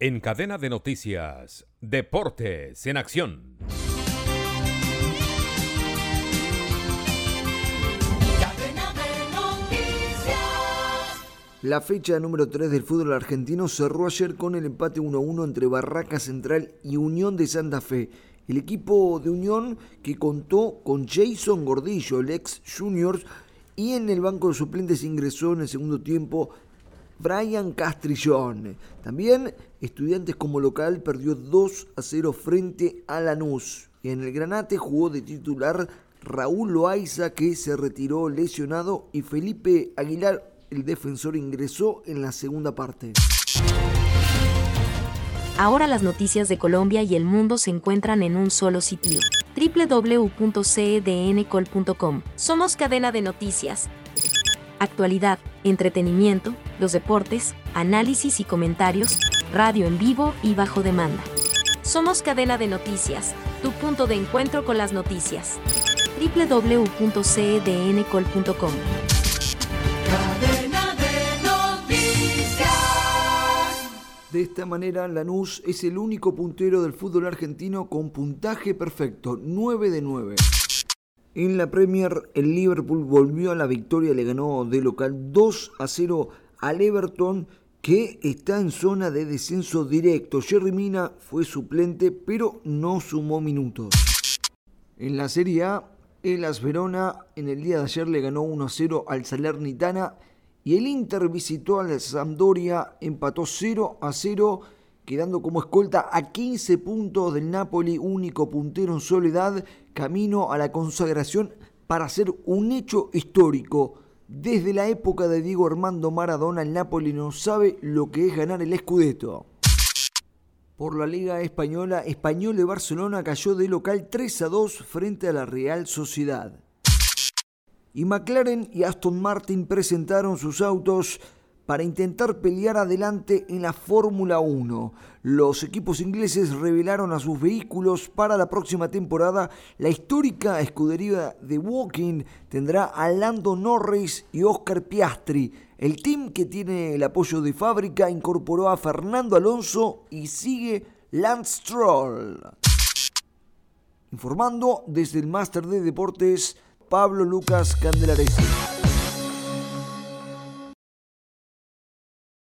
En cadena de noticias, Deportes en Acción. La fecha número 3 del fútbol argentino cerró ayer con el empate 1-1 entre Barraca Central y Unión de Santa Fe. El equipo de Unión que contó con Jason Gordillo, el ex Juniors, y en el banco de suplentes ingresó en el segundo tiempo Brian Castrillón. También Estudiantes como local perdió 2 a 0 frente a Lanús. En el Granate jugó de titular Raúl Loaiza que se retiró lesionado y Felipe Aguilar, el defensor, ingresó en la segunda parte. Ahora las noticias de Colombia y el mundo se encuentran en un solo sitio. www.cdncol.com. Somos cadena de noticias actualidad, entretenimiento, los deportes, análisis y comentarios, radio en vivo y bajo demanda. Somos cadena de noticias, tu punto de encuentro con las noticias. www.cdncol.com De esta manera, Lanús es el único puntero del fútbol argentino con puntaje perfecto, 9 de 9. En la Premier, el Liverpool volvió a la victoria, le ganó de local 2 a 0 al Everton, que está en zona de descenso directo. Jerry Mina fue suplente, pero no sumó minutos. En la Serie A, el Verona en el día de ayer le ganó 1 a 0 al Salernitana y el Inter visitó al Sampdoria, empató 0 a 0 quedando como escolta a 15 puntos del Napoli, único puntero en soledad, camino a la consagración para ser un hecho histórico. Desde la época de Diego Armando Maradona, el Napoli no sabe lo que es ganar el Scudetto. Por la Liga Española, Español de Barcelona cayó de local 3 a 2 frente a la Real Sociedad. Y McLaren y Aston Martin presentaron sus autos para intentar pelear adelante en la Fórmula 1. Los equipos ingleses revelaron a sus vehículos para la próxima temporada. La histórica escudería de Walking tendrá a Lando Norris y Oscar Piastri. El team que tiene el apoyo de fábrica incorporó a Fernando Alonso y sigue Lance Stroll. Informando desde el Máster de Deportes, Pablo Lucas Candelaresi.